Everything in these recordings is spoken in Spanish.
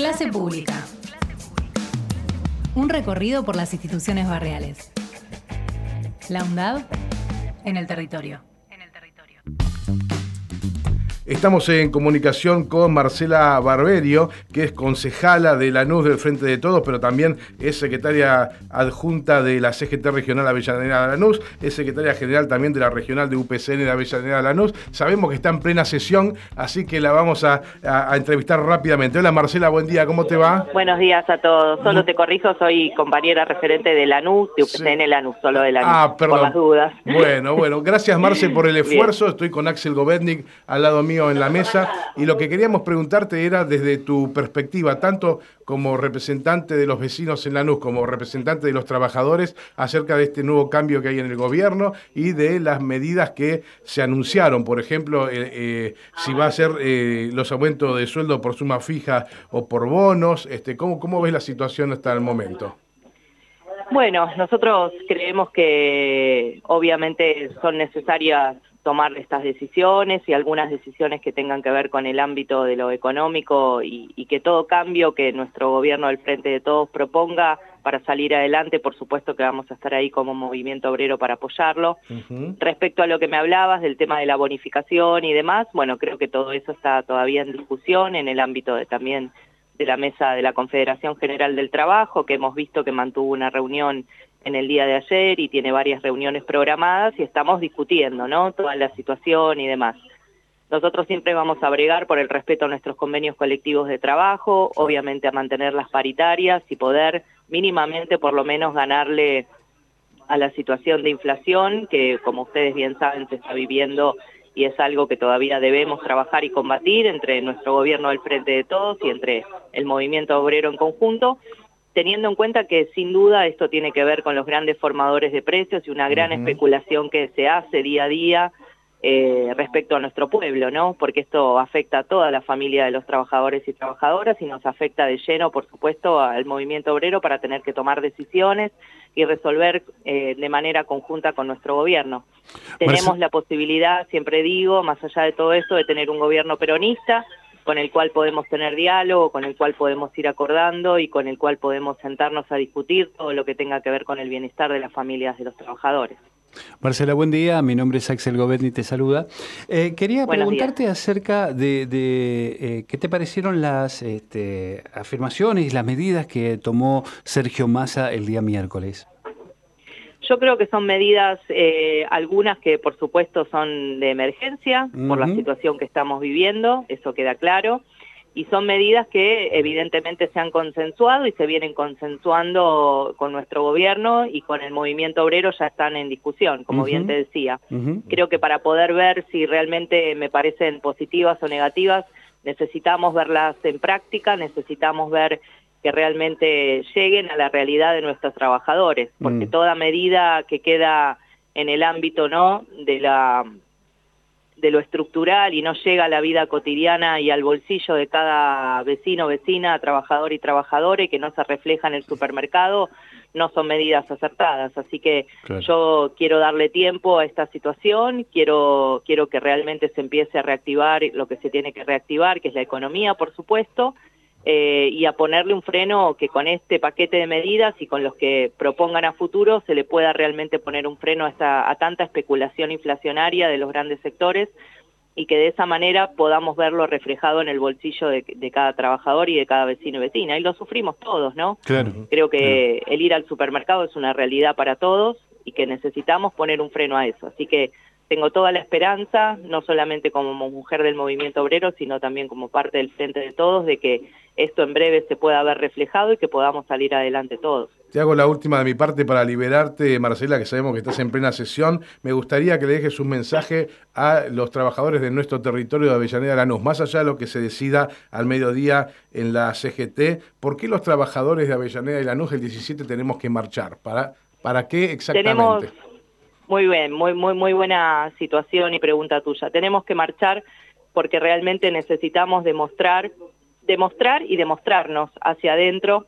Clase Pública. Un recorrido por las instituciones barriales. La UNDAD en el territorio. Estamos en comunicación con Marcela Barberio, que es concejala de Lanús del Frente de Todos, pero también es secretaria adjunta de la CGT Regional Avellaneda de Lanús, es secretaria general también de la Regional de UPCN de Avellaneda de Lanús. Sabemos que está en plena sesión, así que la vamos a, entrevistar rápidamente. Hola Marcela, buen día, ¿cómo te va? Buenos días a todos. Solo te corrijo, soy compañera referente de Lanús, de UPCN Lanús, solo de Lanús, ah, perdón. por las dudas. Bueno, bueno, gracias Marce por el esfuerzo. Estoy con Axel Govetnik al lado mío en la mesa y lo que queríamos preguntarte era desde tu perspectiva, tanto como representante de los vecinos en Lanús, como representante de los trabajadores, acerca de este nuevo cambio que hay en el gobierno y de las medidas que se anunciaron, por ejemplo, eh, eh, si va a ser eh, los aumentos de sueldo por suma fija o por bonos, este, ¿cómo, ¿cómo ves la situación hasta el momento? Bueno, nosotros creemos que obviamente son necesarias tomar estas decisiones y algunas decisiones que tengan que ver con el ámbito de lo económico y, que todo cambio que nuestro gobierno del Frente de Todos proponga para salir adelante, por supuesto que vamos a estar ahí como movimiento obrero para apoyarlo. Respecto a lo que me hablabas del tema de la bonificación y demás, bueno, creo que todo eso está todavía en discusión en el ámbito de también de la mesa de la Confederación General del Trabajo, que hemos visto que mantuvo una reunión en el día de ayer y tiene varias reuniones programadas y estamos discutiendo, ¿no? Toda la situación y demás. Nosotros siempre vamos a bregar por el respeto a nuestros convenios colectivos de trabajo, obviamente a mantener las paritarias y poder mínimamente por lo menos ganarle a la situación de inflación que como ustedes bien saben se está viviendo y es algo que todavía debemos trabajar y combatir entre nuestro gobierno del Frente de Todos y entre el movimiento obrero en conjunto, teniendo en cuenta que sin duda esto tiene que ver con los grandes formadores de precios y una gran especulación que se hace día a día eh, respecto a nuestro pueblo, ¿no? Porque esto afecta a toda la familia de los trabajadores y trabajadoras y nos afecta de lleno, por supuesto, al movimiento obrero para tener que tomar decisiones y resolver eh, de manera conjunta con nuestro gobierno. Tenemos la posibilidad, siempre digo, más allá de todo esto, de tener un gobierno peronista con el cual podemos tener diálogo, con el cual podemos ir acordando y con el cual podemos sentarnos a discutir todo lo que tenga que ver con el bienestar de las familias de los trabajadores. Marcela, buen día. Mi nombre es Axel Govetni, te saluda. Eh, quería preguntarte acerca de, eh, qué te parecieron las este, afirmaciones y las medidas que tomó Sergio Massa el día miércoles. Yo creo que son medidas, eh, algunas que por supuesto son de emergencia por la situación que estamos viviendo, eso queda claro y son medidas que evidentemente se han consensuado y se vienen consensuando con nuestro gobierno y con el movimiento obrero ya están en discusión, como bien te decía. Creo que para poder ver si realmente me parecen positivas o negativas, necesitamos verlas en práctica, necesitamos ver que realmente lleguen a la realidad de nuestros trabajadores, porque mm. toda medida que queda en el ámbito no de la de lo estructural y no llega a la vida cotidiana y al bolsillo de cada vecino, vecina, trabajador y trabajadora y que no se refleja en el supermercado, no son medidas acertadas. Así que yo quiero darle tiempo a esta situación, quiero, quiero que realmente se empiece a reactivar lo que se tiene que reactivar, que es la economía, por supuesto, eh, y a ponerle un freno que con este paquete de medidas y con los que propongan a futuro se le pueda realmente poner un freno a, esta, a tanta especulación inflacionaria de los grandes sectores y que de esa manera podamos verlo reflejado en el bolsillo de, cada trabajador y de cada vecino y vecina. Y lo sufrimos todos, ¿no? Creo que el ir al supermercado es una realidad para todos y que necesitamos poner un freno a eso. Así que tengo toda la esperanza, no solamente como mujer del movimiento obrero, sino también como parte del Frente de Todos, de que esto en breve se pueda ver reflejado y que podamos salir adelante todos. Te hago la última de mi parte para liberarte, Marcela, que sabemos que estás en plena sesión. Me gustaría que le dejes un mensaje a los trabajadores de nuestro territorio de Avellaneda Lanús, más allá de lo que se decida al mediodía en la CGT, ¿por qué los trabajadores de Avellaneda y Lanús el 17 tenemos que marchar? ¿Para, para qué exactamente? Muy bien, muy, muy, muy buena situación y pregunta tuya. Tenemos que marchar porque realmente necesitamos demostrar, demostrar y demostrarnos hacia adentro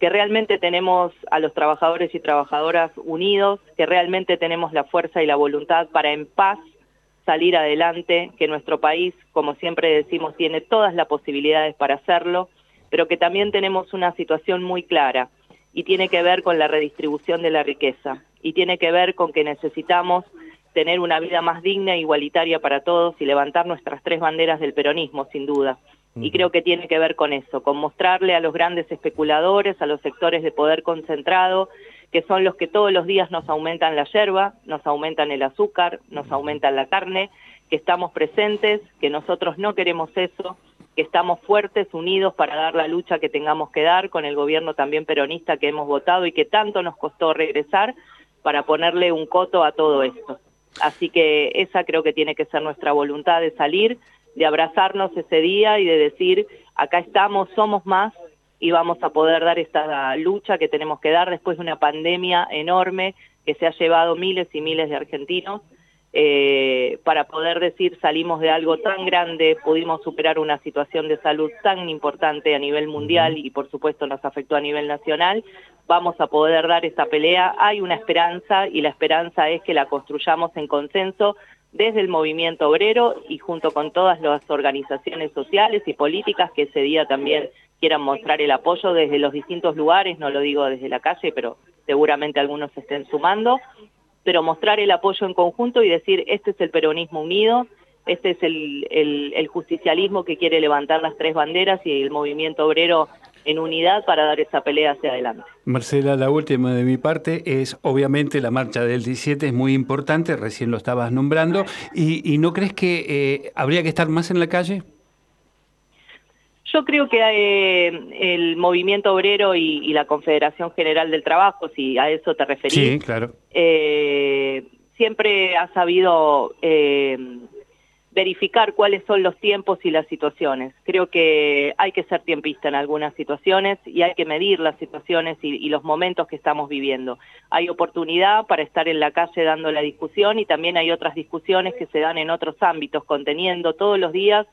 que realmente tenemos a los trabajadores y trabajadoras unidos, que realmente tenemos la fuerza y la voluntad para en paz salir adelante, que nuestro país, como siempre decimos, tiene todas las posibilidades para hacerlo pero que también tenemos una situación muy clara y tiene que ver con la redistribución de la riqueza y tiene que ver con que necesitamos tener una vida más digna e igualitaria para todos y levantar nuestras tres banderas del peronismo, sin duda. Y creo que tiene que ver con eso, con mostrarle a los grandes especuladores, a los sectores de poder concentrado, que son los que todos los días nos aumentan la yerba, nos aumentan el azúcar, nos aumentan la carne, que estamos presentes, que nosotros no queremos eso, que estamos fuertes, unidos para dar la lucha que tengamos que dar con el gobierno también peronista que hemos votado y que tanto nos costó regresar para ponerle un coto a todo esto. Así que esa creo que tiene que ser nuestra voluntad de salir, de abrazarnos ese día y de decir, acá estamos, somos más y vamos a poder dar esta lucha que tenemos que dar después de una pandemia enorme que se ha llevado miles y miles de argentinos. Eh, para poder decir salimos de algo tan grande, pudimos superar una situación de salud tan importante a nivel mundial y por supuesto nos afectó a nivel nacional, vamos a poder dar esta pelea. Hay una esperanza y la esperanza es que la construyamos en consenso desde el movimiento obrero y junto con todas las organizaciones sociales y políticas que ese día también quieran mostrar el apoyo desde los distintos lugares, no lo digo desde la calle, pero seguramente algunos estén sumando, pero mostrar el apoyo en conjunto y decir, este es el peronismo unido, este es el, el justicialismo que quiere levantar las tres banderas y el movimiento obrero en unidad para dar esa pelea hacia adelante. Marcela, la última de mi parte es, obviamente, la marcha del 17 es muy importante, recién lo estabas nombrando, y, no crees que eh, habría que estar más en la calle? Yo creo que eh, el movimiento obrero y, la Confederación General del Trabajo, si a eso te referís, sí, claro. Eh, siempre ha sabido verificar cuáles son los tiempos y las situaciones. Creo que hay que ser tiempista en algunas situaciones y hay que medir las situaciones y, los momentos que estamos viviendo. Hay oportunidad para estar en la calle dando la discusión y también hay otras discusiones que se dan en otros ámbitos, conteniendo todos los días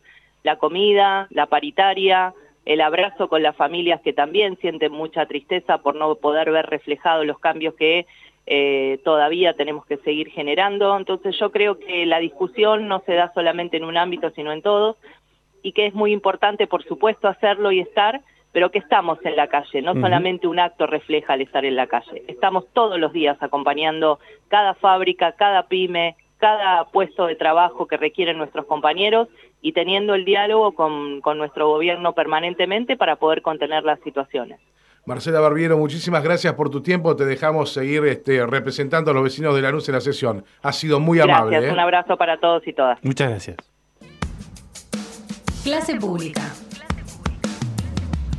la comida, la paritaria, el abrazo con las familias que también sienten mucha tristeza por no poder ver reflejados los cambios que eh, todavía tenemos que seguir generando. Entonces yo creo que la discusión no se da solamente en un ámbito, sino en todos, y que es muy importante, por supuesto, hacerlo y estar, pero que estamos en la calle, no solamente un acto refleja el estar en la calle, estamos todos los días acompañando cada fábrica, cada pyme, cada puesto de trabajo que requieren nuestros compañeros y teniendo el diálogo con nuestro gobierno permanentemente para poder contener las situaciones. Marcela Barbiero, muchísimas gracias por tu tiempo. Te dejamos seguir este, representando a los vecinos de la Lanús en la sesión. Ha sido muy amable. Gracias, ¿eh? un abrazo para todos y todas. Muchas gracias. Clase Pública.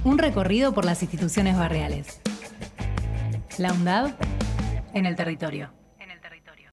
Un recorrido por las instituciones barriales. La UNDAD en el territorio.